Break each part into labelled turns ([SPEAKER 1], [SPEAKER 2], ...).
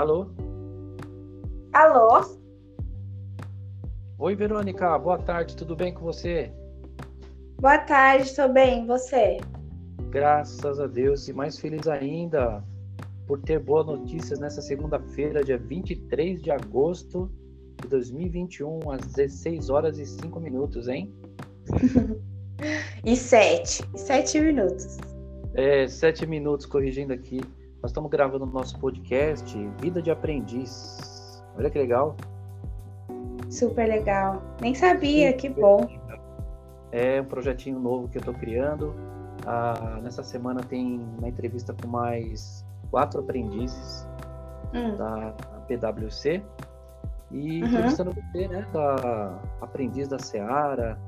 [SPEAKER 1] Alô?
[SPEAKER 2] Alô?
[SPEAKER 1] Oi, Verônica, boa tarde, tudo bem com você?
[SPEAKER 2] Boa tarde, estou bem, você?
[SPEAKER 1] Graças a Deus e mais feliz ainda por ter boas notícias nessa segunda-feira, dia 23 de agosto de 2021, às 16 horas e 5 minutos, hein?
[SPEAKER 2] e 7, 7 minutos.
[SPEAKER 1] É, 7 minutos, corrigindo aqui. Nós estamos gravando o nosso podcast Vida de Aprendiz. Olha que legal.
[SPEAKER 2] Super legal. Nem sabia, Super que bom.
[SPEAKER 1] É um projetinho novo que eu estou criando. Ah, nessa semana tem uma entrevista com mais quatro aprendizes hum. da PwC. E uhum. entrevistando você, né, da aprendiz da Seara.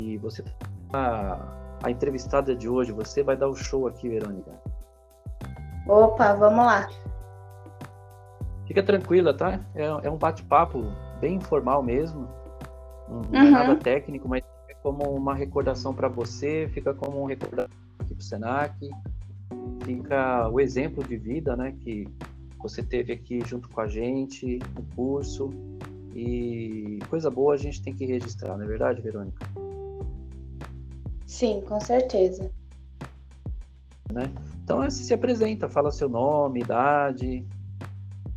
[SPEAKER 1] E você, a, a entrevistada de hoje, você vai dar o show aqui, Verônica.
[SPEAKER 2] Opa, vamos lá.
[SPEAKER 1] Fica tranquila, tá? É, é um bate-papo bem informal mesmo. Não é uhum. nada técnico, mas é como uma recordação para você, fica como um recordação aqui para o Senac, fica o exemplo de vida, né, que você teve aqui junto com a gente no curso e coisa boa a gente tem que registrar, não é verdade, Verônica?
[SPEAKER 2] Sim, com certeza.
[SPEAKER 1] Né? Então se apresenta, fala seu nome, idade,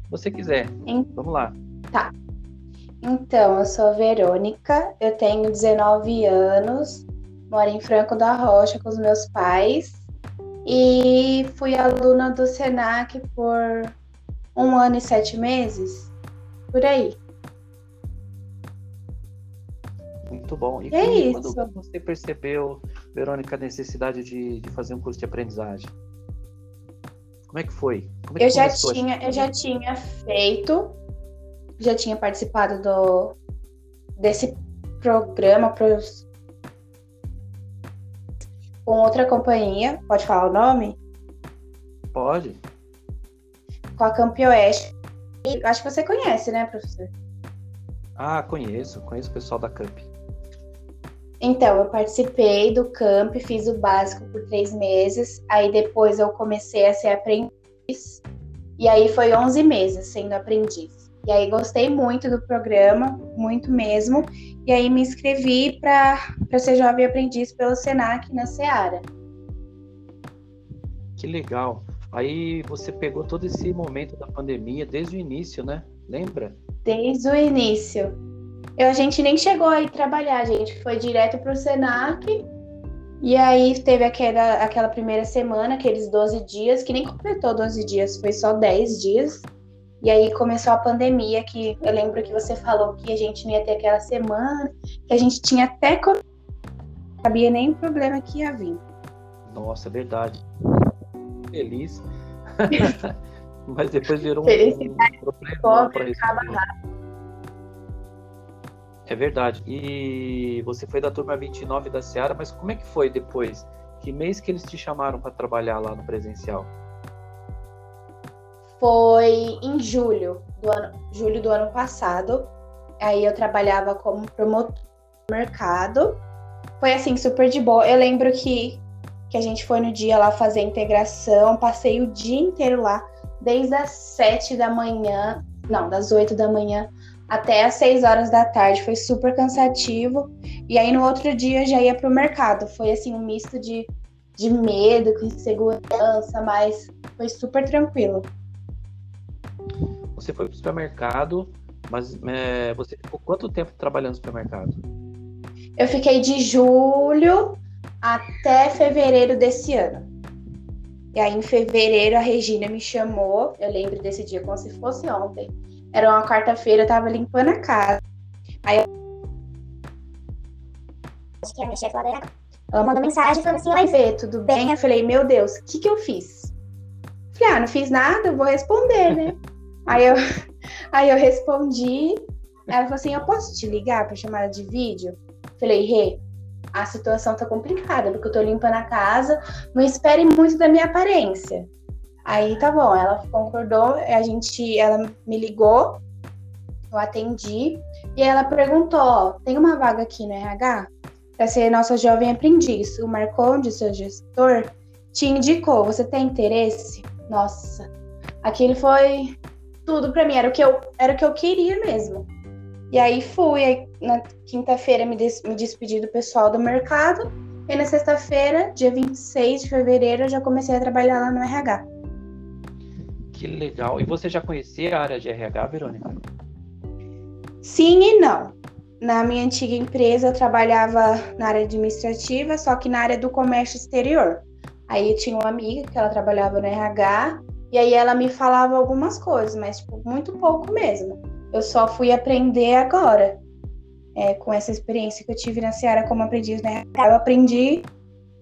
[SPEAKER 1] você quiser. Vamos lá.
[SPEAKER 2] Tá. Então, eu sou a Verônica, eu tenho 19 anos, moro em Franco da Rocha com os meus pais e fui aluna do SENAC por um ano e sete meses, por aí.
[SPEAKER 1] Muito bom. E
[SPEAKER 2] é
[SPEAKER 1] quando, quando você percebeu, Verônica, a necessidade de, de fazer um curso de aprendizagem? Como é que foi? É que
[SPEAKER 2] eu, já tinha, eu já tinha feito já tinha participado do desse programa pros, com outra companhia. Pode falar o nome?
[SPEAKER 1] Pode.
[SPEAKER 2] Com a Campioeste. Acho que você conhece, né, professor?
[SPEAKER 1] Ah, conheço. Conheço o pessoal da Camp.
[SPEAKER 2] Então, eu participei do Camp, fiz o básico por três meses. Aí depois eu comecei a ser aprendiz. E aí foi 11 meses sendo aprendiz. E aí gostei muito do programa, muito mesmo. E aí me inscrevi para ser jovem aprendiz pelo Senac na Seara.
[SPEAKER 1] Que legal. Aí você pegou todo esse momento da pandemia desde o início, né? Lembra?
[SPEAKER 2] Desde o início. Eu, a gente nem chegou aí trabalhar, a gente foi direto para o Senac. E aí teve aquela, aquela primeira semana, aqueles 12 dias, que nem completou 12 dias, foi só 10 dias. E aí começou a pandemia, que eu lembro que você falou que a gente não ia ter aquela semana, que a gente tinha até. Não sabia nem o problema que ia vir.
[SPEAKER 1] Nossa, é verdade. Feliz. Mas depois virou um problema para isso. É verdade. E você foi da turma 29 da Seara, mas como é que foi depois? Que mês que eles te chamaram para trabalhar lá no presencial?
[SPEAKER 2] foi em julho do ano, julho do ano passado. Aí eu trabalhava como promotor no mercado. Foi assim, super de boa. Eu lembro que, que a gente foi no dia lá fazer integração, passei o dia inteiro lá, desde as sete da manhã, não, das oito da manhã até as seis horas da tarde. Foi super cansativo. E aí no outro dia já ia pro mercado. Foi assim, um misto de, de medo com insegurança, mas foi super tranquilo.
[SPEAKER 1] Você foi para o supermercado, mas é, você ficou quanto tempo trabalhando no supermercado?
[SPEAKER 2] Eu fiquei de julho até fevereiro desse ano. E aí, em fevereiro, a Regina me chamou. Eu lembro desse dia como se fosse ontem. Era uma quarta-feira, eu tava limpando a casa. Aí ela mandou mensagem falando assim: Oi, Vê, tudo bem? Eu falei: Meu Deus, o que, que eu fiz? Falei: Ah, não fiz nada, eu vou responder, né? Aí eu, aí eu respondi. Ela falou assim: Eu posso te ligar para chamada de vídeo? Falei, Rê, a situação tá complicada, porque eu tô limpando a casa, não espere muito da minha aparência. Aí tá bom, ela concordou, a gente, ela me ligou, eu atendi, e ela perguntou: ó, tem uma vaga aqui no RH para ser nossa jovem aprendiz. O Marconde, seu gestor, te indicou, você tem interesse? Nossa, aquele foi tudo para mim, era o que eu era o que eu queria mesmo. E aí fui, aí, na quinta-feira me, des me despedi do pessoal do mercado, e na sexta-feira, dia 26 de fevereiro, eu já comecei a trabalhar lá no RH.
[SPEAKER 1] Que legal. E você já conhecia a área de RH, Verônica?
[SPEAKER 2] Sim e não. Na minha antiga empresa, eu trabalhava na área administrativa, só que na área do comércio exterior. Aí eu tinha uma amiga que ela trabalhava no RH, e aí ela me falava algumas coisas, mas tipo, muito pouco mesmo. Eu só fui aprender agora, é, com essa experiência que eu tive na Seara como aprendiz né? Eu aprendi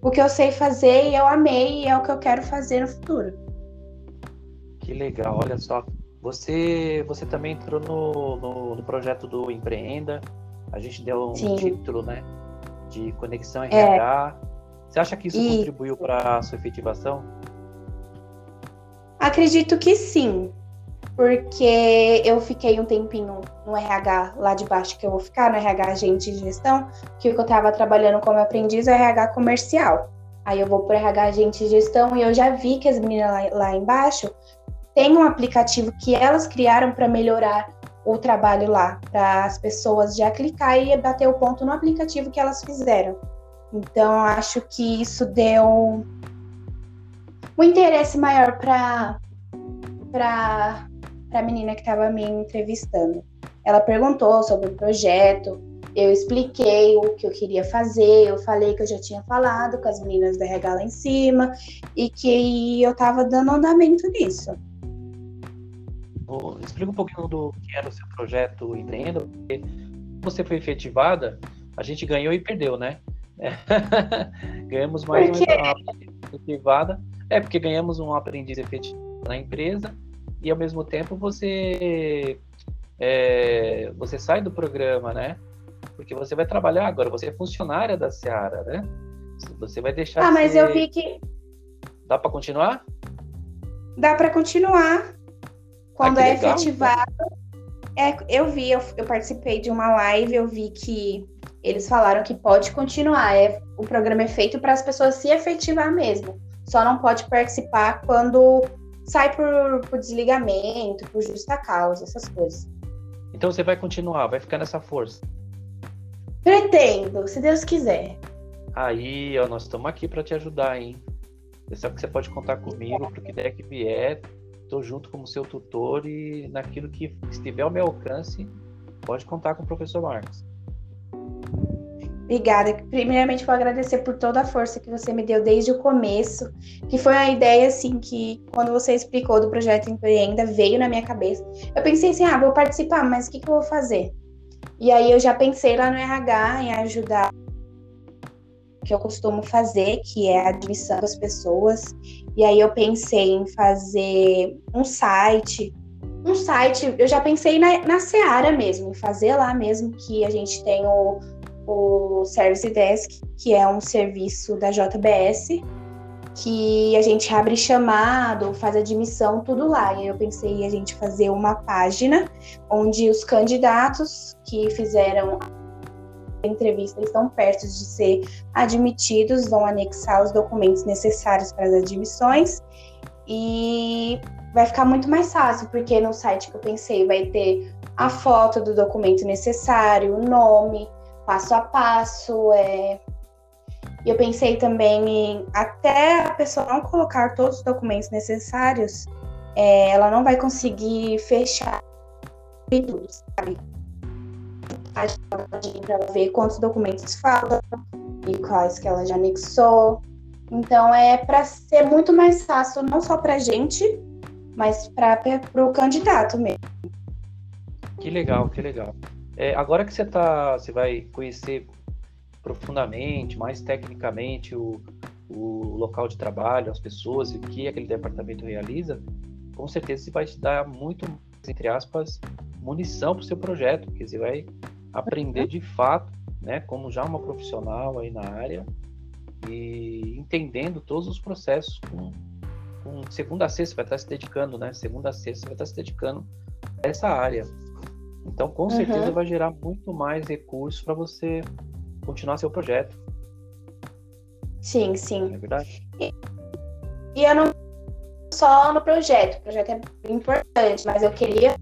[SPEAKER 2] o que eu sei fazer e eu amei, e é o que eu quero fazer no futuro.
[SPEAKER 1] Que legal, olha só. Você, você também entrou no, no, no projeto do Empreenda. A gente deu um Sim. título, né? De Conexão RH. É. Você acha que isso e... contribuiu para a sua efetivação?
[SPEAKER 2] Acredito que sim, porque eu fiquei um tempinho no RH lá de baixo, que eu vou ficar no RH agente de gestão, que eu estava trabalhando como aprendiz é RH comercial. Aí eu vou para RH agente de gestão e eu já vi que as meninas lá, lá embaixo têm um aplicativo que elas criaram para melhorar o trabalho lá, para as pessoas já clicar e bater o ponto no aplicativo que elas fizeram. Então, acho que isso deu um interesse maior para para a menina que estava me entrevistando. Ela perguntou sobre o projeto, eu expliquei o que eu queria fazer, eu falei que eu já tinha falado com as meninas da RH lá em cima e que eu estava dando andamento nisso.
[SPEAKER 1] Explica um pouquinho do que era o seu projeto Empreenda, porque você foi efetivada, a gente ganhou e perdeu, né? ganhamos mais uma efetivada. É, porque ganhamos um aprendiz efetivo na empresa e ao mesmo tempo você é, você sai do programa, né? Porque você vai trabalhar agora, você é funcionária da Seara, né? Você vai deixar.
[SPEAKER 2] Ah, mas ser... eu vi que.
[SPEAKER 1] Dá para continuar?
[SPEAKER 2] Dá para continuar. Quando ah, é legal, efetivado. É, eu vi, eu, eu, participei de uma live, eu vi que eles falaram que pode continuar. É, o programa é feito para as pessoas se efetivar mesmo. Só não pode participar quando sai por, por desligamento, por justa causa, essas coisas.
[SPEAKER 1] Então você vai continuar, vai ficar nessa força?
[SPEAKER 2] Pretendo, se Deus quiser.
[SPEAKER 1] Aí, ó, nós estamos aqui para te ajudar, hein? Você sabe que você pode contar comigo para o que der que vier. Estou junto como seu tutor e naquilo que estiver ao meu alcance, pode contar com o professor Marcos.
[SPEAKER 2] Obrigada. Primeiramente, vou agradecer por toda a força que você me deu desde o começo, que foi uma ideia, assim, que quando você explicou do projeto Empreenda, veio na minha cabeça. Eu pensei assim, ah, vou participar, mas o que, que eu vou fazer? E aí eu já pensei lá no RH em ajudar que eu costumo fazer, que é a admissão das pessoas. E aí eu pensei em fazer um site. Um site, eu já pensei na, na Seara mesmo, em fazer lá mesmo, que a gente tem o, o Service Desk, que é um serviço da JBS, que a gente abre chamado, faz admissão, tudo lá. E eu pensei a gente fazer uma página onde os candidatos que fizeram entrevista estão perto de ser admitidos, vão anexar os documentos necessários para as admissões e vai ficar muito mais fácil, porque no site que eu pensei vai ter a foto do documento necessário, o nome, passo a passo. É... Eu pensei também em até a pessoa não colocar todos os documentos necessários, é, ela não vai conseguir fechar tudo, sabe? Para ver quantos documentos faltam e quais que ela já anexou. Então é para ser muito mais fácil, não só para a gente, mas para o candidato mesmo.
[SPEAKER 1] Que legal, que legal. É, agora que você tá, você vai conhecer profundamente, mais tecnicamente o, o local de trabalho, as pessoas e o que aquele departamento realiza, com certeza isso vai te dar muito, entre aspas, munição para o seu projeto, porque você vai aprender de fato, né, como já uma profissional aí na área e entendendo todos os processos com, com segunda a sexta, você vai estar se dedicando, né, segunda a sexta, você vai estar se dedicando a essa área. Então, com certeza, vai gerar muito mais recursos para você continuar seu projeto.
[SPEAKER 2] Sim, sim.
[SPEAKER 1] é verdade? E,
[SPEAKER 2] e eu não só no projeto. O projeto é importante, mas eu queria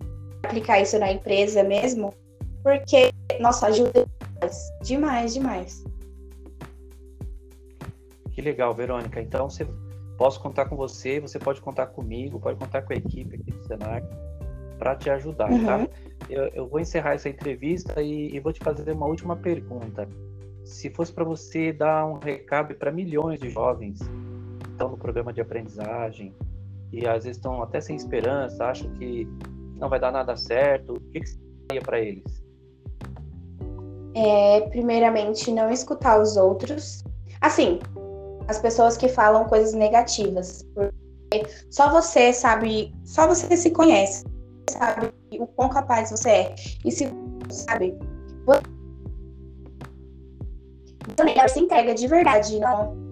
[SPEAKER 2] aplicar isso na empresa mesmo, porque, nossa, ajuda demais, demais.
[SPEAKER 1] Que legal, Verônica. Então, você posso contar com você, você pode contar comigo, pode contar com a equipe aqui do Senac para te ajudar, tá? uhum. tá? Eu, eu, vou encerrar essa entrevista e, e vou te fazer uma última pergunta. Se fosse para você dar um recado para milhões de jovens que estão no programa de aprendizagem e às vezes estão até sem esperança, acham que não vai dar nada certo, o que, que você daria para eles?
[SPEAKER 2] É, primeiramente, não escutar os outros. Assim, as pessoas que falam coisas negativas. Porque só você sabe, só você se conhece, sabe o quão capaz você é. E se sabe, você então, se entrega de verdade, não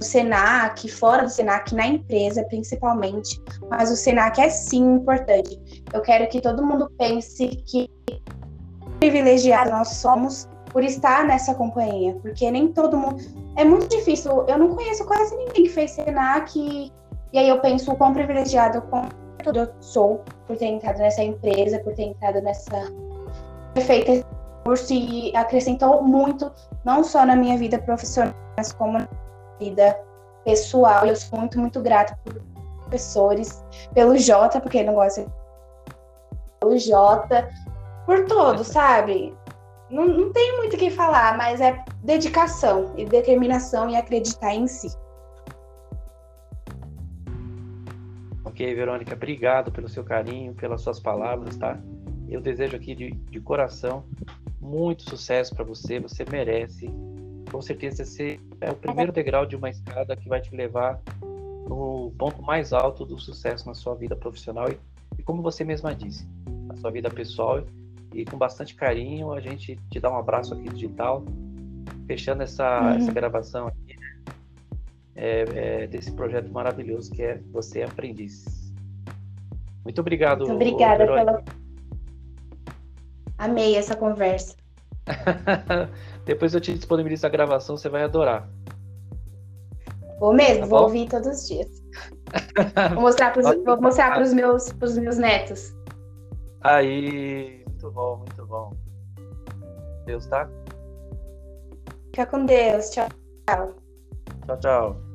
[SPEAKER 2] o Senac, fora do Senac, na empresa principalmente, mas o Senac é sim importante. Eu quero que todo mundo pense que privilegiado nós somos por estar nessa companhia, porque nem todo mundo. É muito difícil. Eu não conheço quase ninguém que fez Senac e, e aí eu penso o quão privilegiado eu sou por ter entrado nessa empresa, por ter entrado nessa perfeita curso e acrescentou muito, não só na minha vida profissional, mas como na vida pessoal. Eu sou muito, muito grata por professores, pelo Jota, porque não gosta pelo Jota, por todos, sabe? Não, não tem muito o que falar, mas é dedicação e determinação e acreditar em si.
[SPEAKER 1] Ok, Verônica, obrigado pelo seu carinho, pelas suas palavras, tá? Eu desejo aqui de, de coração muito sucesso para você, você merece. Com certeza esse é o primeiro degrau de uma escada que vai te levar no ponto mais alto do sucesso na sua vida profissional e, e como você mesma disse, na sua vida pessoal e com bastante carinho a gente te dá um abraço aqui digital, fechando essa, uhum. essa gravação aqui né? é, é, desse projeto maravilhoso que é Você é Aprendiz. Muito obrigado.
[SPEAKER 2] Muito obrigada pela. Amei essa conversa.
[SPEAKER 1] Depois eu te disponibilizo a gravação, você vai adorar.
[SPEAKER 2] Vou mesmo, tá vou ouvir todos os dias. vou mostrar para os meus, pros meus netos.
[SPEAKER 1] Aí, muito bom, muito bom. Deus tá?
[SPEAKER 2] Fica com Deus. Tchau.
[SPEAKER 1] Tchau, tchau.